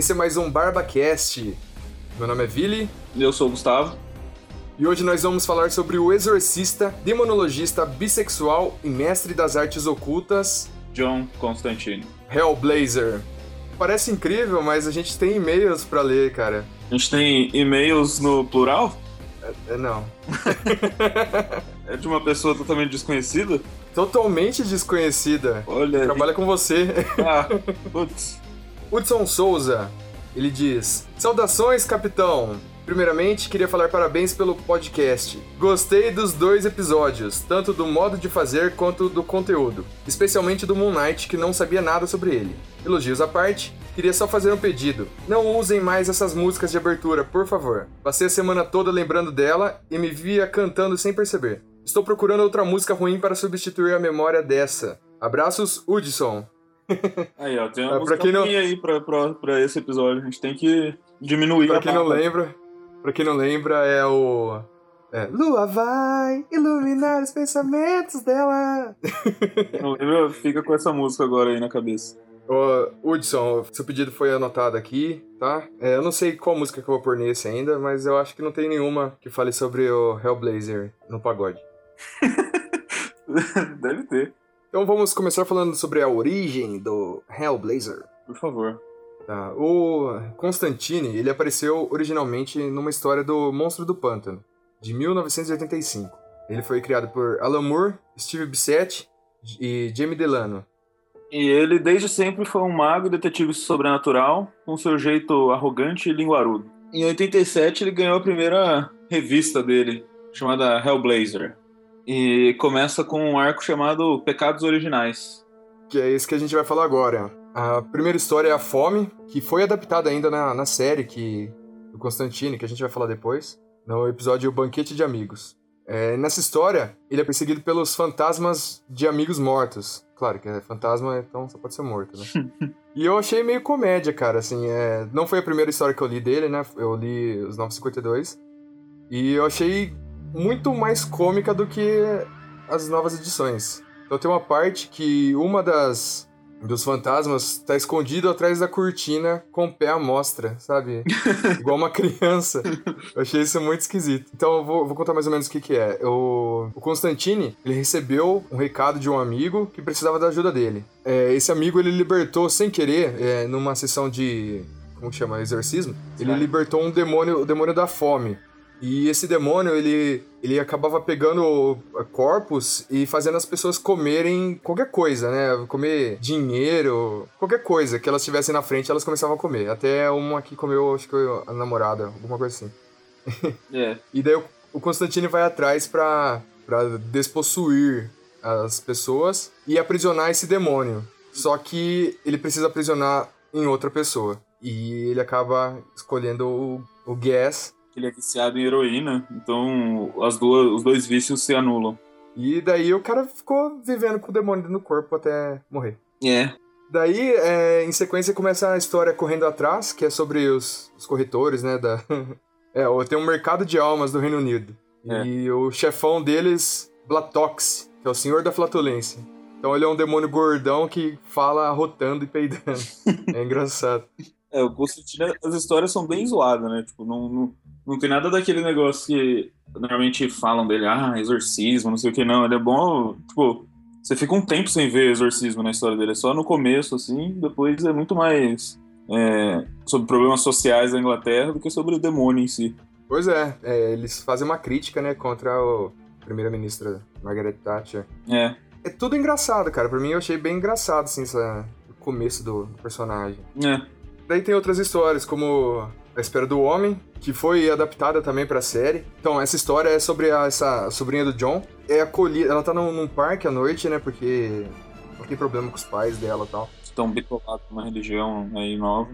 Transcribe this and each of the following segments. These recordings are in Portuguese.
Esse é mais um BarbaCast. Meu nome é Vili. Eu sou o Gustavo. E hoje nós vamos falar sobre o exorcista, demonologista, bissexual e mestre das artes ocultas, John Constantine. Hellblazer. Parece incrível, mas a gente tem e-mails para ler, cara. A gente tem e-mails no plural? É, não. é de uma pessoa totalmente desconhecida? Totalmente desconhecida. Olha. Trabalha com você. Ah, putz. Hudson Souza, ele diz: Saudações, capitão! Primeiramente, queria falar parabéns pelo podcast. Gostei dos dois episódios, tanto do modo de fazer quanto do conteúdo, especialmente do Moon Knight, que não sabia nada sobre ele. Elogios à parte, queria só fazer um pedido. Não usem mais essas músicas de abertura, por favor. Passei a semana toda lembrando dela e me via cantando sem perceber. Estou procurando outra música ruim para substituir a memória dessa. Abraços, Hudson. Aí, ó, tem uma é, pra quem não... aí pra, pra, pra esse episódio. A gente tem que diminuir pra quem não lembra, Pra quem não lembra, é o... É, Lua vai iluminar os pensamentos dela. Não lembra? Fica com essa música agora aí na cabeça. Ô, Hudson, seu pedido foi anotado aqui, tá? É, eu não sei qual música que eu vou pôr nesse ainda, mas eu acho que não tem nenhuma que fale sobre o Hellblazer no pagode. Deve ter. Então vamos começar falando sobre a origem do Hellblazer. Por favor. Tá. O Constantine, ele apareceu originalmente numa história do Monstro do Pântano, de 1985. Ele foi criado por Alan Moore, Steve Bissett e Jamie Delano. E ele desde sempre foi um mago e detetive sobrenatural, com seu jeito arrogante e linguarudo. Em 87 ele ganhou a primeira revista dele, chamada Hellblazer. E começa com um arco chamado Pecados Originais. Que é isso que a gente vai falar agora. A primeira história é a Fome, que foi adaptada ainda na, na série que, do Constantine, que a gente vai falar depois, no episódio Banquete de Amigos. É, nessa história, ele é perseguido pelos fantasmas de amigos mortos. Claro que é fantasma, então só pode ser morto, né? e eu achei meio comédia, cara, assim, é... não foi a primeira história que eu li dele, né? Eu li os 952. E eu achei muito mais cômica do que as novas edições. Então tem uma parte que uma das dos fantasmas tá escondido atrás da cortina com o pé à mostra, sabe? Igual uma criança. Eu achei isso muito esquisito. Então eu vou, vou contar mais ou menos o que que é. O, o Constantine, ele recebeu um recado de um amigo que precisava da ajuda dele. É, esse amigo, ele libertou sem querer, é, numa sessão de... Como chama? Exorcismo? Ele libertou um demônio, o demônio da fome. E esse demônio, ele, ele acabava pegando corpos e fazendo as pessoas comerem qualquer coisa, né? Comer dinheiro, qualquer coisa que elas tivessem na frente, elas começavam a comer. Até uma que comeu, acho que a namorada, alguma coisa assim. É. e daí o, o Constantine vai atrás pra, pra despossuir as pessoas e aprisionar esse demônio. Só que ele precisa aprisionar em outra pessoa. E ele acaba escolhendo o, o Gas ele é viciado em heroína, então as duas, os dois vícios se anulam. E daí o cara ficou vivendo com o demônio no corpo até morrer. É. Daí, é, em sequência, começa a história correndo atrás, que é sobre os, os corretores, né? Da... é, tem um mercado de almas do Reino Unido. É. E o chefão deles, Blatox, que é o senhor da flatulência. Então ele é um demônio gordão que fala rotando e peidando. é engraçado. É, o Constantino, as histórias são bem zoadas, né? Tipo, não, não, não tem nada daquele negócio que normalmente falam dele, ah, exorcismo, não sei o que, não. Ele é bom, tipo, você fica um tempo sem ver exorcismo na história dele. É só no começo, assim, depois é muito mais é, sobre problemas sociais da Inglaterra do que sobre o demônio em si. Pois é, é eles fazem uma crítica, né, contra a primeira-ministra Margaret Thatcher. É. É tudo engraçado, cara. Pra mim eu achei bem engraçado, assim, essa, o começo do, do personagem. É. Daí tem outras histórias, como a Espera do Homem, que foi adaptada também pra série. Então, essa história é sobre a, essa sobrinha do John. É acolhida, ela tá num, num parque à noite, né? Porque ela tem problema com os pais dela e tal. Estão bitolados com uma religião aí nova.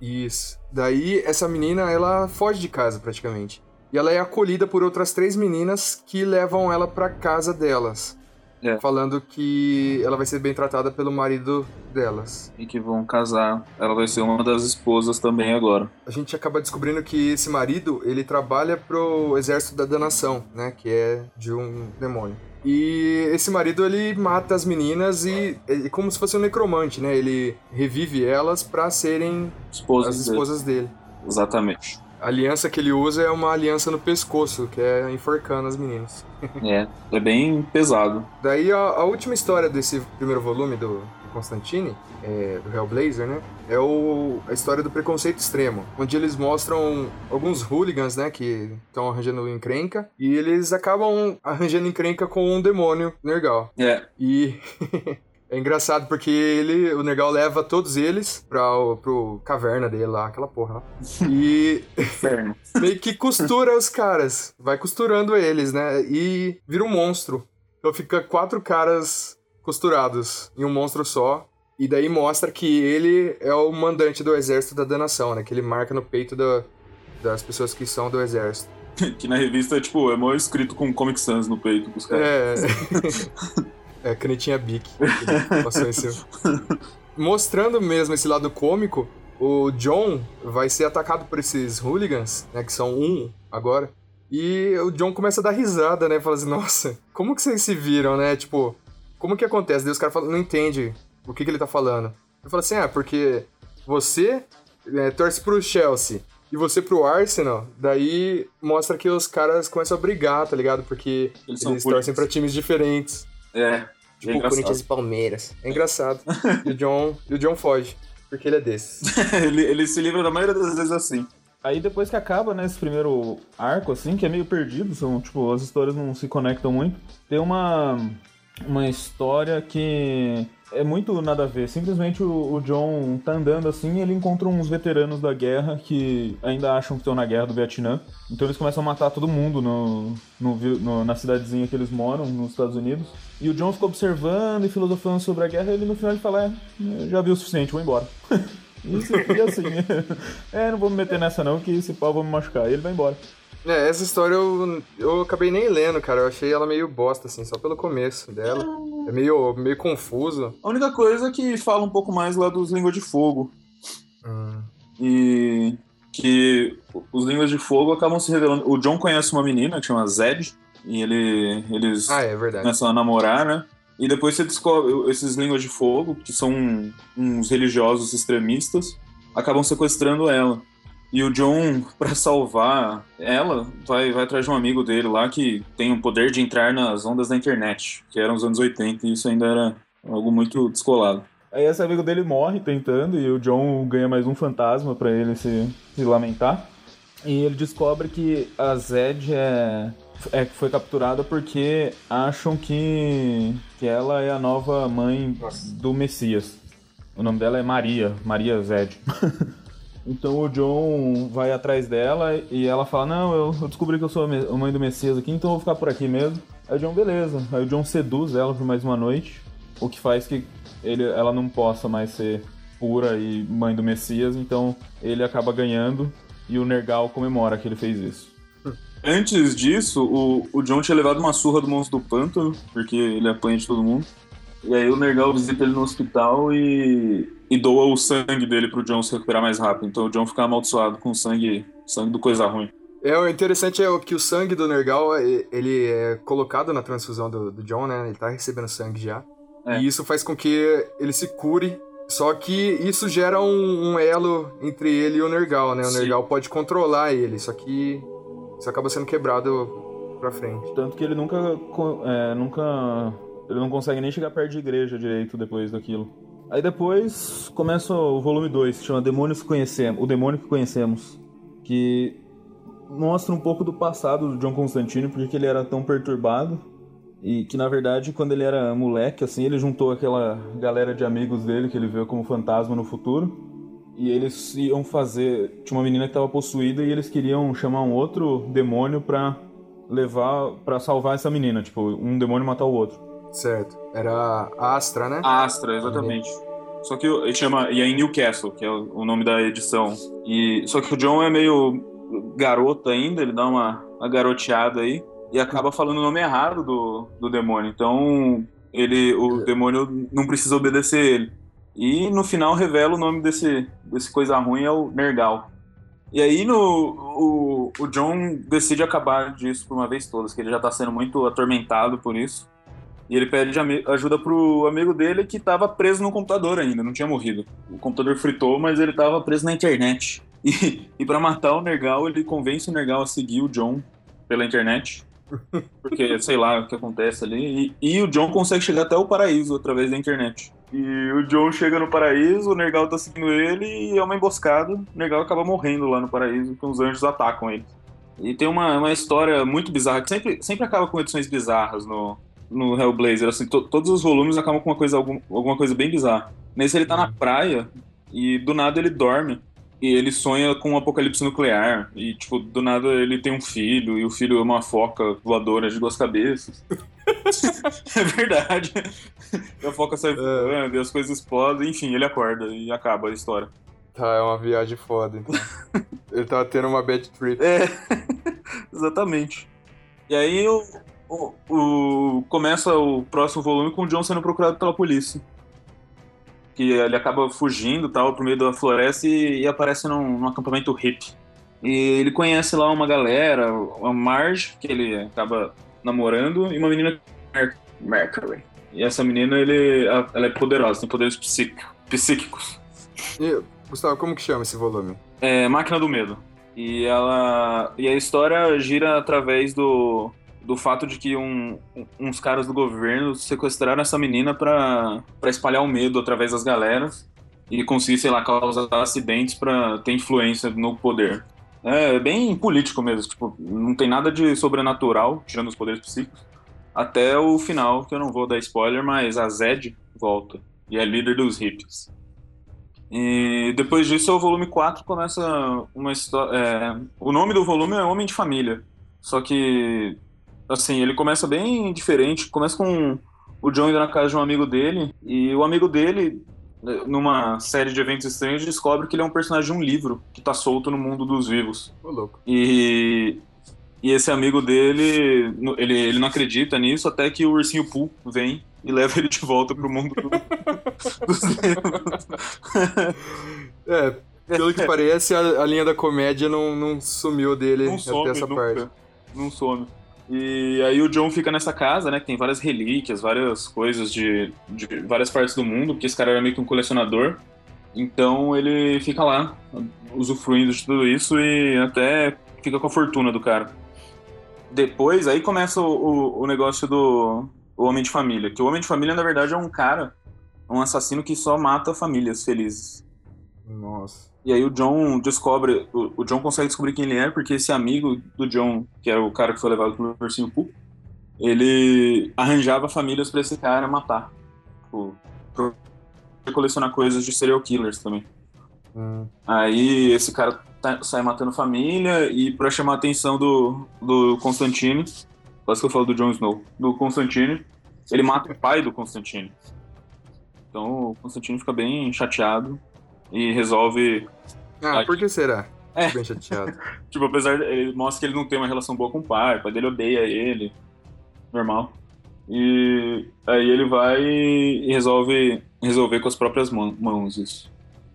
Isso. Daí, essa menina, ela foge de casa praticamente. E ela é acolhida por outras três meninas que levam ela pra casa delas. É. Falando que ela vai ser bem tratada pelo marido delas. E que vão casar. Ela vai ser uma das esposas também agora. A gente acaba descobrindo que esse marido, ele trabalha pro exército da danação, né? Que é de um demônio. E esse marido, ele mata as meninas e é como se fosse um necromante, né? Ele revive elas pra serem Esposas as dele. esposas dele. Exatamente. A aliança que ele usa é uma aliança no pescoço, que é enforcando as meninas. É, é bem pesado. Daí a, a última história desse primeiro volume do, Constantine, é, do Hellblazer, né? É o, a história do preconceito extremo, onde eles mostram alguns hooligans, né, que estão arranjando encrenca, e eles acabam arranjando encrenca com um demônio Nergal. É, E é engraçado porque ele, o Nergal leva todos eles pra, o- pro caverna dele lá, aquela porra lá. E meio que costura os caras. Vai costurando eles, né? E vira um monstro. Então fica quatro caras costurados em um monstro só. E daí mostra que ele é o mandante do exército da danação, né? Que ele marca no peito da- das pessoas que são do exército. que na revista, tipo, é mó escrito com Comic Sans no peito dos caras. É. é, canetinha Bic. Passou. Mostrando mesmo esse lado cômico, o John vai ser atacado por esses hooligans, né? Que são um agora. E o John começa a dar risada, né? Fala assim, nossa, como que vocês se viram, né? Tipo, como que acontece? Daí os caras falam, não entende o que, que ele tá falando. Ele fala assim, ah, porque você é, torce pro Chelsea e você pro Arsenal, daí mostra que os caras começam a brigar, tá ligado? Porque Eles eles, torcem pra times diferentes. É, Tipo, engraçado. Corinthians e Palmeiras. É engraçado. e, o John, e o John foge, porque ele é desses. ele, ele se livra da maioria das vezes assim. Aí depois que acaba, né, esse primeiro arco, assim, que é meio perdido, são, tipo, as histórias não se conectam muito, tem uma, uma história que é muito nada a ver. Simplesmente o, o John tá andando assim e ele encontra uns veteranos da guerra que ainda acham que estão na guerra do Vietnã. Então eles começam a matar todo mundo no, no, no- na cidadezinha que eles moram, nos Estados Unidos. E o John fica observando e filosofando sobre a guerra e ele no final ele fala, é, já vi o suficiente, vou embora. Isso, e assim, é, não vou me meter nessa não, que esse pau vai me machucar. E ele vai embora. É, essa história eu, eu acabei nem lendo, cara. Eu achei ela meio bosta, assim, só pelo começo dela. É meio, meio confuso. A única coisa é que fala um pouco mais lá dos Línguas de Fogo. Hum. E que os Línguas de Fogo acabam se revelando. O John conhece uma menina que chama Zed. E ele, eles Ah, é começam a namorar, né? E depois você descobre esses Línguas de Fogo, que são uns religiosos extremistas, acabam sequestrando ela. E o John, pra salvar ela, vai, vai atrás de um amigo dele lá que tem o poder de entrar nas ondas da internet, que eram os anos 80, e isso ainda era algo muito descolado. Aí esse amigo dele morre tentando e o John ganha mais um fantasma pra ele se, se lamentar. E ele descobre que a Zed é, é, foi capturada porque acham que, que ela é a nova mãe Nossa. do Messias. O nome dela é Maria, Maria Zed. então o John vai atrás dela e ela fala: Não, eu, descobri que eu sou a mãe do Messias aqui, então eu vou ficar por aqui mesmo. Aí o John, beleza. Aí o John seduz ela por mais uma noite, o que faz que ele, ela não possa mais ser pura e mãe do Messias, então ele acaba ganhando e o Nergal comemora que ele fez isso. Antes disso, o, o John tinha levado uma surra do monstro do pântano, porque ele apanha de todo mundo. E aí o Nergal visita ele no hospital e, e doa o sangue dele pro John se recuperar mais rápido. Então o John fica amaldiçoado com sangue, sangue do coisa ruim. É, o interessante é o que o sangue do Nergal, e- ele é colocado na transfusão do, do John, né? Ele tá recebendo sangue já. É. E isso faz com que ele se cure. Só que isso gera um, um elo entre ele e o Nergal, né? O Sim. Nergal pode controlar ele, só que isso acaba sendo quebrado pra frente. Tanto que ele nunca, é, nunca. Ele não consegue nem chegar perto de igreja direito depois daquilo. Aí depois começa o volume 2, que chama Demônios que Conhecemos. O Demônio que Conhecemos. Que mostra um pouco do passado do John Constantine, porque ele era tão perturbado. E que na verdade, quando ele era moleque, assim, ele juntou aquela galera de amigos dele que ele viu como fantasma no futuro. E eles iam fazer. Tinha uma menina que estava possuída e eles queriam chamar um outro demônio pra levar. pra salvar essa menina. Tipo, um demônio matar o outro. Certo. Era a Astra, né? Astra, exatamente. Só que ele chama. E é em Newcastle, que é o o nome da edição. E, só que o John é meio garoto ainda, ele dá uma, uma garoteada aí e acaba falando o nome errado do, do demônio. Então ele, o demônio não precisa obedecer ele. E no final revela o nome desse, desse coisa ruim é o Nergal. E aí no, o, o John decide acabar disso por uma vez todas, que ele já tá sendo muito atormentado por isso. E ele pede ajuda pro amigo dele que tava preso no computador ainda, não tinha morrido. O computador fritou, mas ele tava preso na internet. E, e para matar o Nergal, ele convence o Nergal a seguir o John pela internet. Porque, sei lá o que acontece ali. E, e, o John consegue chegar até o paraíso através da internet. E o John chega no paraíso, o Nergal tá seguindo ele e é uma emboscada. O Nergal acaba morrendo lá no paraíso, que os anjos atacam ele. E tem uma, uma história muito bizarra, que sempre, sempre acaba com edições bizarras no, no Hellblazer. Assim, to, todos os volumes acabam com uma coisa, algum, alguma coisa bem bizarra. Nesse ele tá na praia e do nada ele dorme. E ele sonha com um apocalipse nuclear. E, tipo, do nada ele tem um filho, e o filho é uma foca voadora de duas cabeças. é verdade. E a foca sai é. voando, é. e as coisas explodem, enfim, ele acorda e acaba a história. Tá, é uma viagem foda, então. ele tava tendo uma bad trip. É, exatamente. E aí o, o, o, começa o próximo volume com o John sendo procurado pela polícia. Que ele acaba fugindo tal pro meio da floresta e, e aparece num, num, acampamento hippie. E ele conhece lá uma galera, a Marge, que ele acaba namorando, e uma menina Mercury. E essa menina, ele, ela é poderosa, tem poderes psíquicos. E Gustavo, como que chama esse volume? É Máquina do Medo. E ela. E a história gira através do, do fato de que um, uns caras do governo sequestraram essa menina para espalhar o medo através das galeras e conseguir, sei lá, causar acidentes para ter influência no poder. É bem político mesmo, tipo, não tem nada de sobrenatural, tirando os poderes psíquicos. Até o final, que eu não vou dar spoiler, mas a Zed volta e é líder dos hippies. E depois disso, o volume 4 começa uma história. É, o nome do volume é Homem de Família. Só que, assim, ele começa bem diferente. Começa com o John indo na casa de um amigo dele. E o amigo dele, numa série de eventos estranhos, descobre que ele é um personagem de um livro que tá solto no mundo dos vivos. Ô, louco. E e esse amigo dele, ele, ele não acredita nisso até que o ursinho Pooh vem e leva ele de volta pro mundo do, dos livros. É, pelo que parece, a, a, linha da comédia não, não sumiu dele não some, até essa nunca. parte. Não some. E aí o John fica nessa casa, né, que tem várias relíquias, várias coisas de, de várias partes do mundo, porque esse cara era meio que um colecionador. Então ele fica lá, usufruindo de tudo isso e até fica com a fortuna do cara depois, aí começa o, o, o, negócio do o Homem de Família. Que o Homem de Família, na verdade, é um cara, um assassino que só mata famílias felizes. Nossa. E aí o John descobre, o, o John consegue descobrir quem ele é, porque esse amigo do John, que era o cara que foi levado pelo Ursinho Poo, ele arranjava famílias para esse cara matar. Tipo, pra colecionar coisas de serial killers também. Hum. Aí esse cara tá, sai matando família e para chamar a atenção do, do Constantine, quase que eu falo do Jon Snow, do Constantine, ele mata o pai do Constantine. Então o Constantine fica bem chateado e resolve. Ah, por que será? É. Bem chateado. tipo, apesar de, ele mostra que ele não tem uma relação boa com o pai, o pai dele odeia ele. Normal. E aí ele vai e resolve resolver com as próprias mãos isso.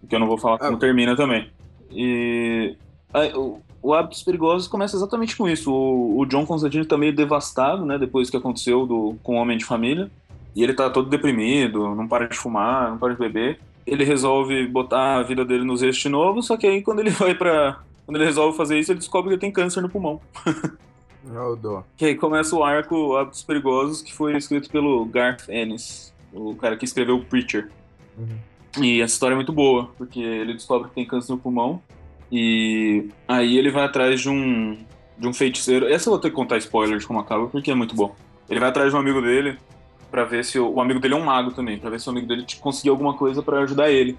Que eu não vou falar ah. como termina também. E aí, o, o Hábitos Perigosos começa exatamente com isso. O, o John Constantine tá meio devastado, né? Depois que aconteceu do, com o Homem de Família. E ele tá todo deprimido, não para de fumar, não para de beber. Ele resolve botar a vida dele nos eixos de novo, só que aí quando ele vai para Quando ele resolve fazer isso, ele descobre que ele tem câncer no pulmão. Oh, dó. Que aí começa o arco Hábitos Perigosos, que foi escrito pelo Garth Ennis, o cara que escreveu o Preacher. Uhum. E essa história é muito boa, porque ele descobre que tem câncer no pulmão. E aí ele vai atrás de um, de um feiticeiro. Essa eu vou ter que contar spoiler de como acaba, porque é muito bom. Ele vai atrás de um amigo dele para ver se o, o, amigo dele é um mago também, para ver se o amigo dele conseguir alguma coisa para ajudar ele.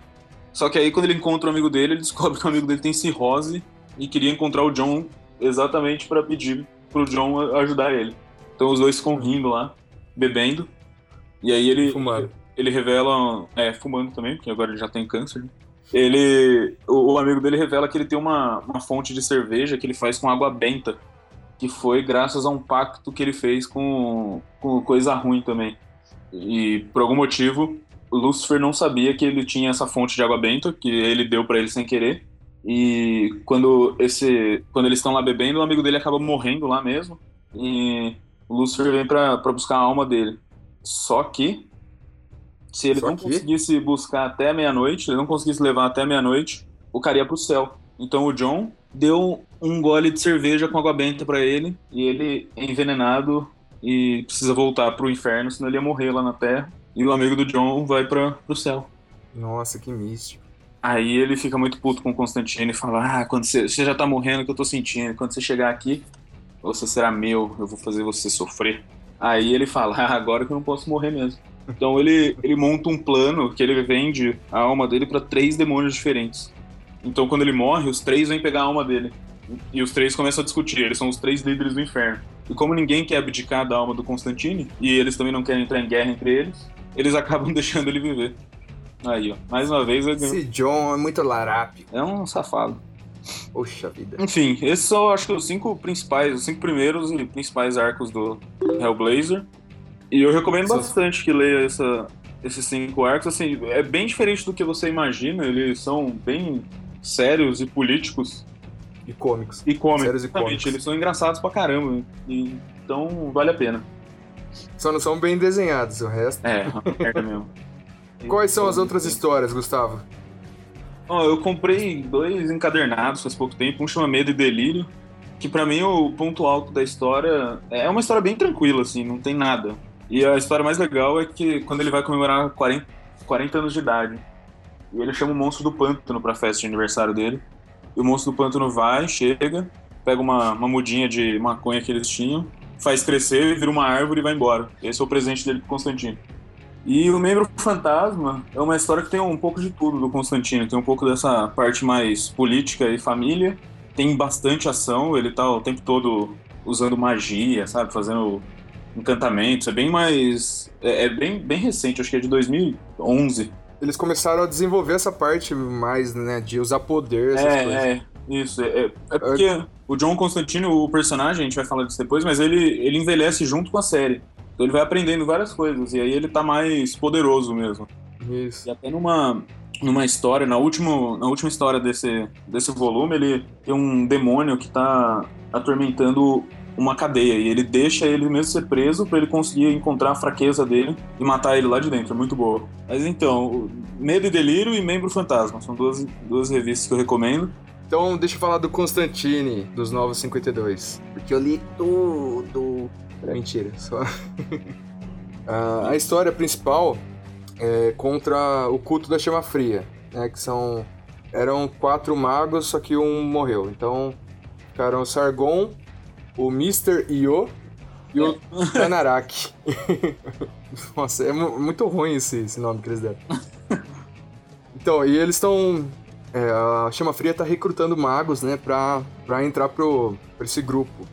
Só que aí quando ele encontra o amigo dele, ele descobre que o amigo dele tem cirrose e queria encontrar o John exatamente para pedir pro John ajudar ele. Então os dois ficam rindo lá, bebendo. E aí ele Fumado ele revela, é, fumando também, porque agora ele já tem câncer. Né? Ele, o, o, amigo dele revela que ele tem uma, uma fonte de cerveja que ele faz com água benta, que foi graças a um pacto que ele fez com, com coisa ruim também. E por algum motivo, o Lucifer não sabia que ele tinha essa fonte de água benta, que ele deu para ele sem querer. E quando esse, quando eles estão lá bebendo, o amigo dele acaba morrendo lá mesmo. E o Lucifer vem para buscar a alma dele. Só que, se ele Só não que? conseguisse buscar até meia-noite, ele não conseguisse levar até meia-noite, o cara ia pro céu. Então o John deu um gole de cerveja com água benta pra ele, e ele é envenenado e precisa voltar pro inferno, senão ele ia morrer lá na Terra. E o amigo do John vai pra, pro céu. Nossa, que místico. Aí ele fica muito puto com o Constantino e fala: Ah, quando você, você já tá morrendo, que eu tô sentindo. Quando você chegar aqui, você será meu, eu vou fazer você sofrer. Aí ele fala: Ah, agora que eu não posso morrer mesmo. Então ele, ele monta um plano que ele vende a alma dele pra três demônios diferentes. Então quando ele morre, os três vêm pegar a alma dele. E os três começam a discutir, eles são os três líderes do inferno. E como ninguém quer abdicar da alma do Constantine, e eles também não querem entrar em guerra entre eles, eles acabam deixando ele viver. Aí, ó. Mais uma vez, ele Esse John é muito larápio. é um safado. Poxa vida. Enfim, esses são, acho que, os cinco principais, os cinco primeiros e principais arcos do Hellblazer. E eu recomendo Sim. bastante que leia essa, esses cinco arcos. Assim, é bem diferente do que você imagina. Eles são bem sérios e políticos E cômicos. e cômicos. Sérios e cômicos. Eles são engraçados pra caramba. E, então, vale a pena. Só não são bem desenhados, o resto. É, uma merda mesmo. Quais são as outras histórias, Gustavo? Ó, eu comprei dois encadernados faz pouco tempo, um chama Medo e Delírio, que pra mim o ponto alto da história é uma história bem tranquila, assim, não tem nada. E a história mais legal é que quando ele vai comemorar 40, 40 anos de idade, e ele chama o monstro do pântano pra festa de aniversário dele, e o monstro do pântano vai, chega, pega uma, uma mudinha de maconha que eles tinham, faz crescer, vira uma árvore e vai embora. Esse é o presente dele pro Constantino. E o Membro Fantasma é uma história que tem um pouco de tudo do Constantino. Tem um pouco dessa parte mais política e família. Tem bastante ação, ele tá o tempo todo usando magia, sabe? Fazendo encantamentos. É bem mais. É, é bem, bem recente, acho que é de 2011. Eles começaram a desenvolver essa parte mais, né, de usar poder, essas coisas. É, é, isso. É, é- é porque o John Constantino, o personagem, a gente vai falar disso depois, mas ele, ele envelhece junto com a série. Então ele vai aprendendo várias coisas, e aí ele tá mais poderoso mesmo. Isso. E até numa, numa história, na última, na última história desse, desse volume, ele tem um demônio que tá atormentando uma cadeia. E ele deixa ele mesmo ser preso pra ele conseguir encontrar a fraqueza dele e matar ele lá de dentro. É muito boa. Mas então, Medo e Delírio e Membro Fantasma. São duas, duas revistas que eu recomendo. Então, deixa eu falar do Constantine, dos Novos 52. Porque eu li tudo. Mentira, só. Ah, a história principal é contra o culto da chama fria, né? Que são. Eram quatro magos, só que um morreu. Então, ficaram Sargon, o Mr. Io e o Tanarak. Nossa, é mu- muito ruim esse, esse nome que eles deram. Então, e eles estão. é, a Chama Fria tá recrutando magos, né, pra, pra entrar pro, pra esse grupo.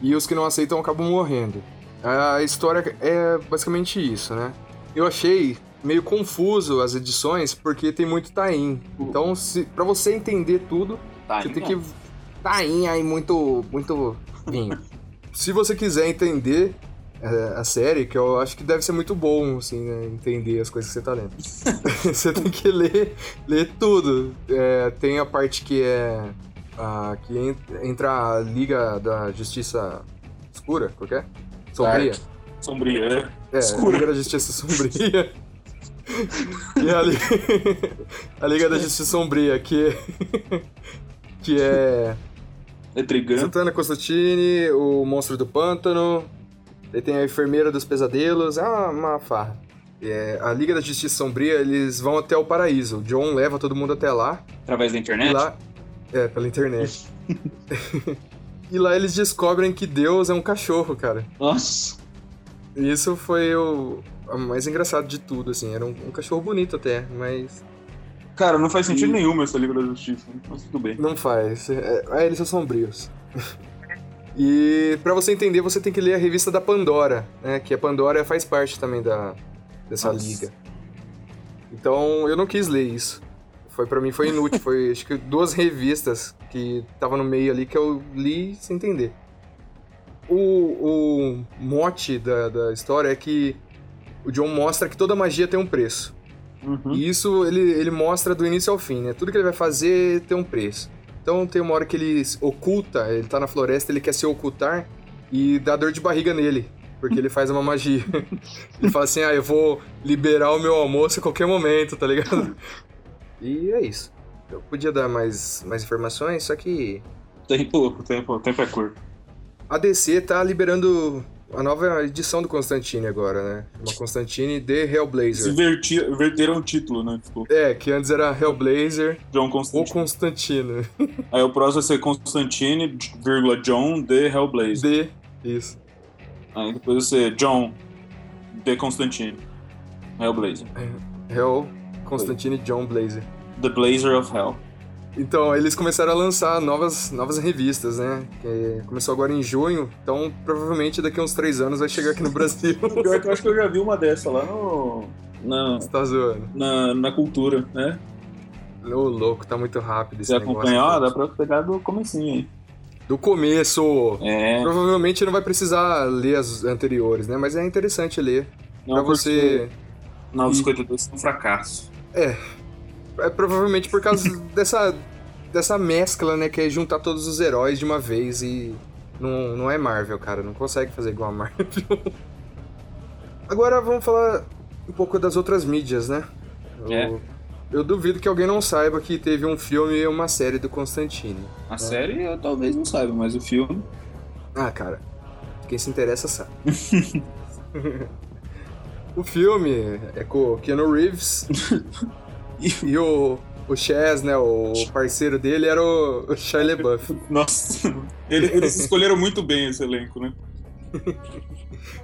E os que não aceitam acabam morrendo. A história é basicamente isso, né? Eu achei meio confuso as edições porque tem muito tain. Então, se, pra você entender tudo, você tem que. Tain aí muito. muito vinho. se você quiser entender é, a série, que eu acho que deve ser muito bom, assim, né? Entender as coisas que você tá lendo. você tem que ler, ler tudo. É, tem a parte que é. a- que en- entra a Liga da Justiça Escura, qual que é? Sombria. Sombria, é. É, Escura. a Liga da Justiça Sombria. e a, Li- a Liga da Justiça Sombria, que. que é. É Trigan. Santana Constantine, o Monstro do Pântano, Daí tem a Enfermeira dos Pesadelos, é uma, uma farra. É, a Liga da Justiça Sombria, eles vão até o paraíso. O John leva todo mundo até lá. Através da internet? lá. É, pela internet. e lá eles descobrem que Deus é um cachorro, cara. Nossa. Isso foi o, o mais engraçado de tudo, assim. Era um, um cachorro bonito até, mas Cara, não faz sentido E- nenhum essa Liga da Justiça. Mas tudo bem. não faz. É, é, eles são sombrios. e pra você entender, você tem que ler a revista da Pandora, né? Que a Pandora faz parte também da, dessa Nossa. liga. Então eu não quis ler isso. Foi para mim foi inútil. Foi acho que duas revistas que tava no meio ali que eu li sem entender. O, o mote da, da história é que o John mostra que toda magia tem um preço. Uhum. E isso ele, ele mostra do início ao fim, né? Tudo que ele vai fazer tem um preço. Então tem uma hora que ele oculta, ele tá na floresta, ele quer se ocultar e dá dor de barriga nele. Porque ele faz uma magia. Ele fala assim, ah, eu vou liberar o meu almoço a qualquer momento, tá ligado? E é isso. Eu podia dar mais, mais informações, só que Tempo, tempo, tempo é curto. a DC tá liberando a nova edição do Constantine agora, né? Uma Constantine Se Hellblazer. inverti- inverteram o título, né? Tipo, É, que antes era Hellblazer John ou Constantine. Constantino. Aí o próximo vai ser Constantine, vírgula, John The Hellblazer. D, isso. Aí depois vai ser John The Constantine. Hellblazer. Hell, Constantine John Blazer. The Blazer of Hell. Então, eles começaram a lançar novas, novas revistas, né? Que começou agora em junho, então provavelmente daqui a uns três anos vai chegar aqui no Brasil. Pior que eu acho que eu já vi uma dessa lá no. Na, Você tá zoando. na, na cultura, né? Ô, louco, tá muito rápido esse Você negócio. acompanhar, dá pra pegar do comecinho aí. Do começo. É. Provavelmente não vai precisar ler as anteriores, né? Mas é interessante ler. Não, pra você. Não, os 52 são um fracasso. É. É provavelmente por causa dessa, dessa mescla, né? Que é juntar todos os heróis de uma vez e. Não, não é Marvel, cara. Não consegue fazer igual a Marvel. Agora vamos falar um pouco das outras mídias, né? Eu, É. eu duvido que alguém não saiba que teve um filme e uma série do Constantine. A série eu talvez não saiba, mas o filme. Ah, cara, quem se interessa sabe. o filme é com o Keanu Reeves e o, o Chaz, né, o parceiro dele era o, o Shia LaBeouf. Nossa, ele- eles escolheram muito bem esse elenco, né?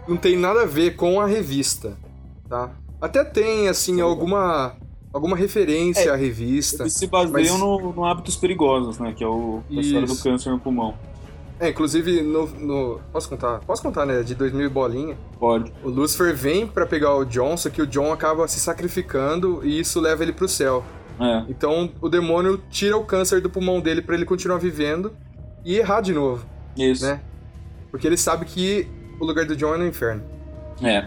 Não tem nada a ver com a revista, tá? Até tem, assim, alguma, alguma referência É, à revista. Eles se baseiam Mas- no, no Hábitos Perigosos, né? Que é o a história do câncer no pulmão. É, inclusive, no, no- Posso contar? Posso contar, né? De 2000 e bolinha. Pode. O Lucifer vem pra pegar o John, só que o John acaba se sacrificando e isso leva ele pro céu. É. Então o demônio tira o câncer do pulmão dele pra ele continuar vivendo e errar de novo, Isso. né? Porque ele sabe que o lugar do John é no inferno. É.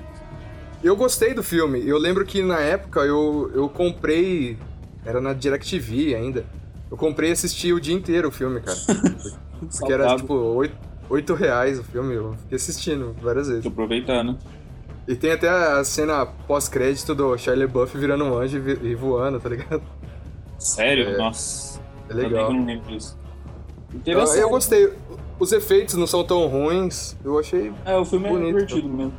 Eu gostei do filme. Eu lembro que na época eu, eu comprei. Era na DirecTV ainda. Eu comprei e assisti o dia inteiro o filme, cara. Porque era tipo 8, 8 reais o filme. Eu fiquei assistindo várias vezes. Aproveitar, né? E tem até a cena pós-crédito do Shia LaBeouf virando um anjo e voando, tá ligado? Sério? É. Nossa. É legal. Eu não lembro disso. Eu, eu gostei. Os efeitos não são tão ruins. Eu achei. É, o filme é Bonito. divertido mesmo.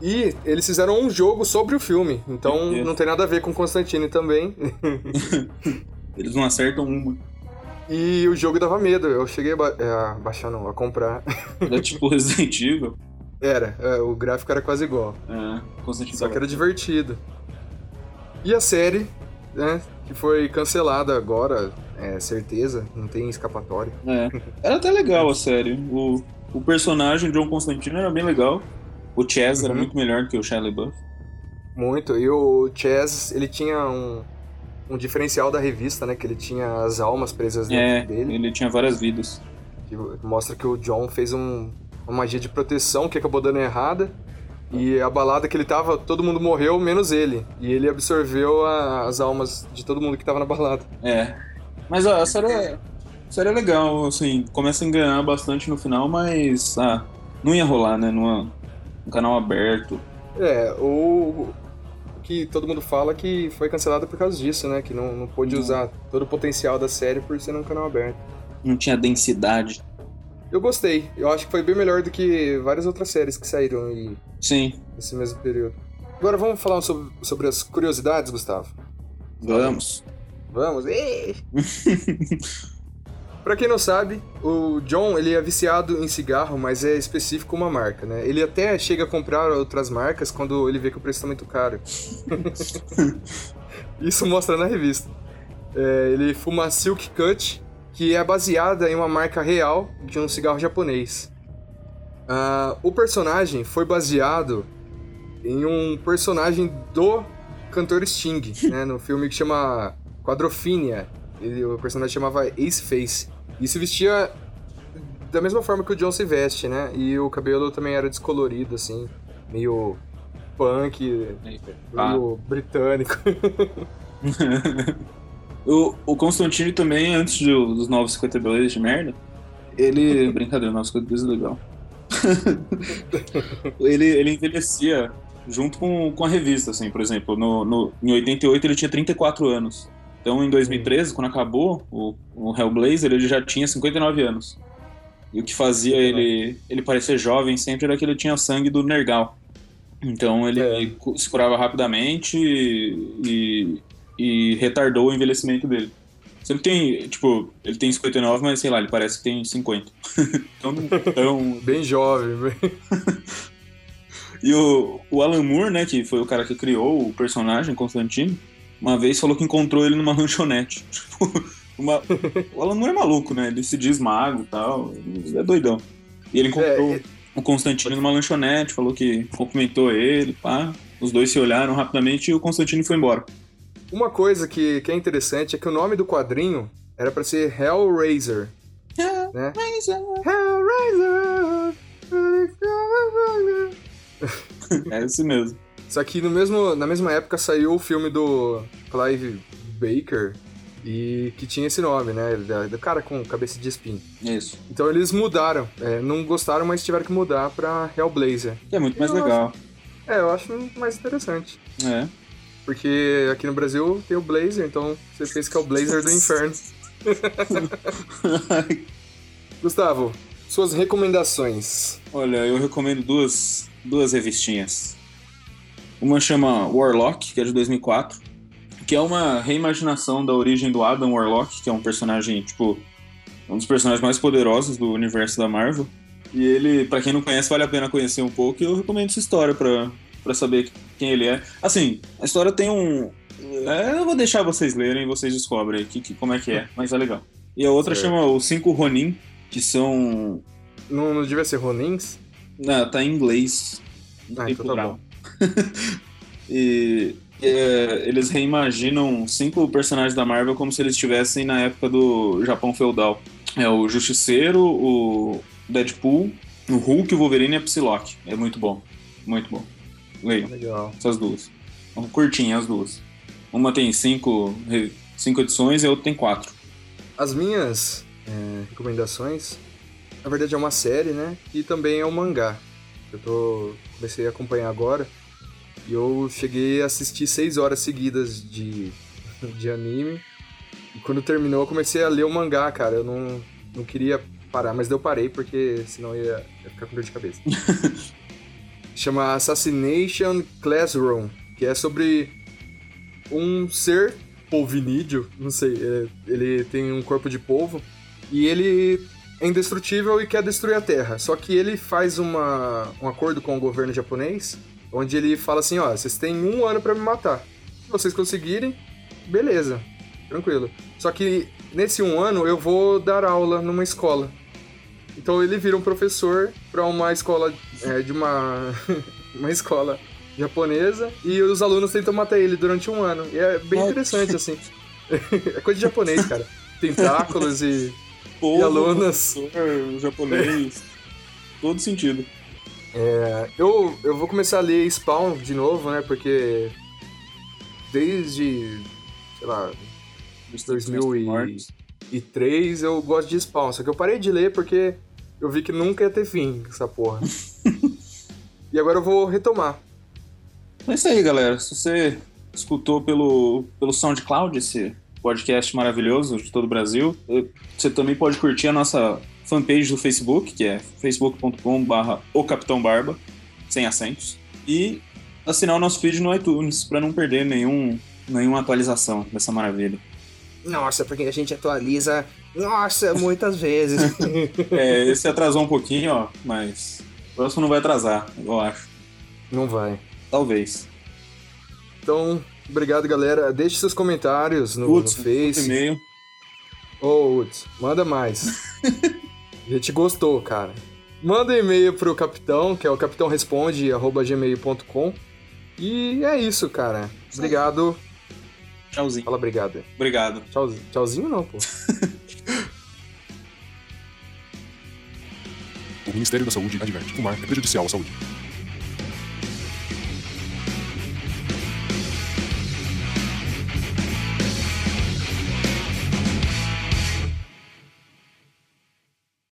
E eles fizeram um jogo sobre o filme. Então não tem nada a ver com Constantine também. Eles não acertam uma. E o jogo dava medo. Eu cheguei a, ba- é, baixar, não, a comprar. É tipo Resident Evil. Era, é, o gráfico era quase igual. É, Constantine Só que era divertido. E a série, né? Que foi cancelada agora, é certeza, não tem escapatória. É. Era até legal a série. O, o personagem John Constantino era bem legal. O Chaz era Uhum. muito melhor do que o Shia LaBeouf. Muito. E o Chaz, ele tinha um, um diferencial da revista, né? Que ele tinha as almas presas dentro É, dele. ele tinha várias vidas. Que mostra que o John fez um- uma magia de proteção que acabou dando errada. E a balada que ele tava, todo mundo morreu, menos ele. E ele absorveu a- as almas de todo mundo que tava na balada. É. Mas ó, a série é, a série é legal, assim, começa a enganar bastante no final, mas ah, não ia rolar, né? Numa, um canal aberto. É, o que todo mundo fala que foi cancelado por causa disso, né? Que não, não pôde Não. usar todo o potencial da série por ser um canal aberto. Não tinha densidade. Eu gostei. Eu acho que foi bem melhor do que várias outras séries que saíram aí Sim, nesse mesmo período. Agora vamos falar sobre, sobre as curiosidades, Gustavo? vamos. Vamos? Ê! Pra quem não sabe, o John ele é viciado em cigarro, mas é específico uma marca, né? Ele até chega a comprar outras marcas quando ele vê que o preço tá muito caro. Isso mostra na revista. É, ele fuma Silk Cut, que é baseada em uma marca real de um cigarro japonês. Ah, o personagem foi baseado em um personagem do cantor Sting, né? No filme que chama Quadrophenia. Ele, o personagem chamava Ace Face. E se vestia da mesma forma que o John se veste, né? E o cabelo também era descolorido, assim, meio punk, Ah. meio britânico. o, o Constantine também, antes de- dos 952 de merda, ele. Brincadeira, 952 é legal. ele, ele envelhecia junto com, com a revista, assim, por exemplo, no, no, em 88 ele tinha 34 anos. Então, em 2013, quando acabou o, o Hellblazer, ele já tinha 59 anos. E o que fazia ele, ele parecer jovem sempre era que ele tinha sangue do Nergal. Então ele É. se curava rapidamente e, e retardou o envelhecimento dele. Não tem, tipo, ele tem 59, mas sei lá, ele parece que tem 50. então, então, Bem jovem. bem- e o, o Alan Moore, né, que foi o cara que criou o personagem, Constantino, uma vez falou que encontrou ele numa lanchonete. Tipo, uma... o Alan Moore é maluco, né? Ele se diz mago e tal, é doidão. E ele encontrou É, o Constantino numa lanchonete, falou que cumprimentou ele, pá. Os dois se olharam rapidamente e o Constantino foi embora. Uma coisa que, que é interessante é que o nome do quadrinho era pra ser Hellraiser. Né? Hellraiser! É esse mesmo. Só que no mesmo, na mesma época saiu o filme do Clive Baker e que tinha esse nome, né? Do cara com cabeça de espinho. Isso. Então eles mudaram. É, não gostaram, mas tiveram que mudar pra Hellblazer. Que é muito mais Eu legal. É, eu acho mais interessante. É. Porque aqui no Brasil tem o Blazer, então você pensa que é o Blazer do inferno. Gustavo, suas recomendações. Olha, eu recomendo duas, duas revistinhas. Uma chama Warlock, que é de 2004, que é uma reimaginação da origem do Adam Warlock, que é um personagem, tipo, um dos personagens mais poderosos do universo da Marvel. E ele, pra quem não conhece, vale a pena conhecer um pouco, e eu recomendo essa história pra, pra saber quem ele é. Assim, a história tem um... é, eu vou deixar vocês lerem e vocês descobrem que, que- como é que é, mas é legal. E a outra chama Os Cinco Ronin, que são Não, não devia ser Ronins? não, tá em inglês. Ah, então tá plural. e é, eles reimaginam cinco personagens da Marvel como se eles estivessem na época do Japão feudal. É o Justiceiro, o Deadpool, o Hulk, o Wolverine e a Psylocke. É muito bom. Muito bom. Leiam Legal. essas duas. São curtinhas as duas. Uma tem cinco, cinco edições e a outra tem quatro. As minhas é, recomendações, na verdade é uma série, né? E também é um mangá. Eu tô, comecei a acompanhar agora. E eu cheguei a assistir seis horas seguidas de, de anime. E quando terminou, eu comecei a ler o mangá, cara. Eu não, não queria parar, mas eu parei porque senão ia, ia ficar com dor de cabeça. Chama Assassination Classroom, que é sobre um ser polvinídeo, não sei, é, ele tem um corpo de polvo e ele é indestrutível e quer destruir a Terra. Só que ele faz uma, um acordo com o governo japonês, onde ele fala assim, ó, vocês têm um ano pra me matar. Se vocês conseguirem, beleza, tranquilo. Só que nesse um ano eu vou dar aula numa escola. Então ele vira um professor pra uma escola é, de uma uma escola japonesa e os alunos tentam matar ele durante um ano. E é bem interessante assim. é coisa de japonês, cara. Tentáculos e Povo, alunas. professor, japonês, todo sentido. Eu, eu vou começar a ler Spawn de novo, né? Porque desde, sei lá, 2003 eu gosto de Spawn. Só que eu parei de ler porque eu vi que nunca ia ter fim essa porra. e agora eu vou retomar. É isso aí, galera. Se você escutou pelo, pelo SoundCloud esse podcast maravilhoso de todo o Brasil, eh, você também pode curtir a nossa fanpage do Facebook, que é facebook.com.br o Capitão Barba, sem acentos, e assinar o nosso feed no iTunes para não perder nenhum, nenhuma atualização dessa maravilha. Nossa, porque a gente atualiza, nossa, muitas vezes. É, esse atrasou um pouquinho, ó, mas o próximo não vai atrasar, eu acho. Não vai. Talvez. Então, obrigado, galera. Deixe seus comentários no, Putz, no Face. e-mail. Ô, Uts, manda mais. a gente gostou, cara. Manda um e-mail pro capitão, que é o capitãoresponde.gmail.com. E é isso, cara. Obrigado. Tchauzinho. Fala obrigado. Obrigado. Tchauzinho, tchauzinho não, pô. O Ministério da Saúde adverte: fumar é prejudicial à saúde.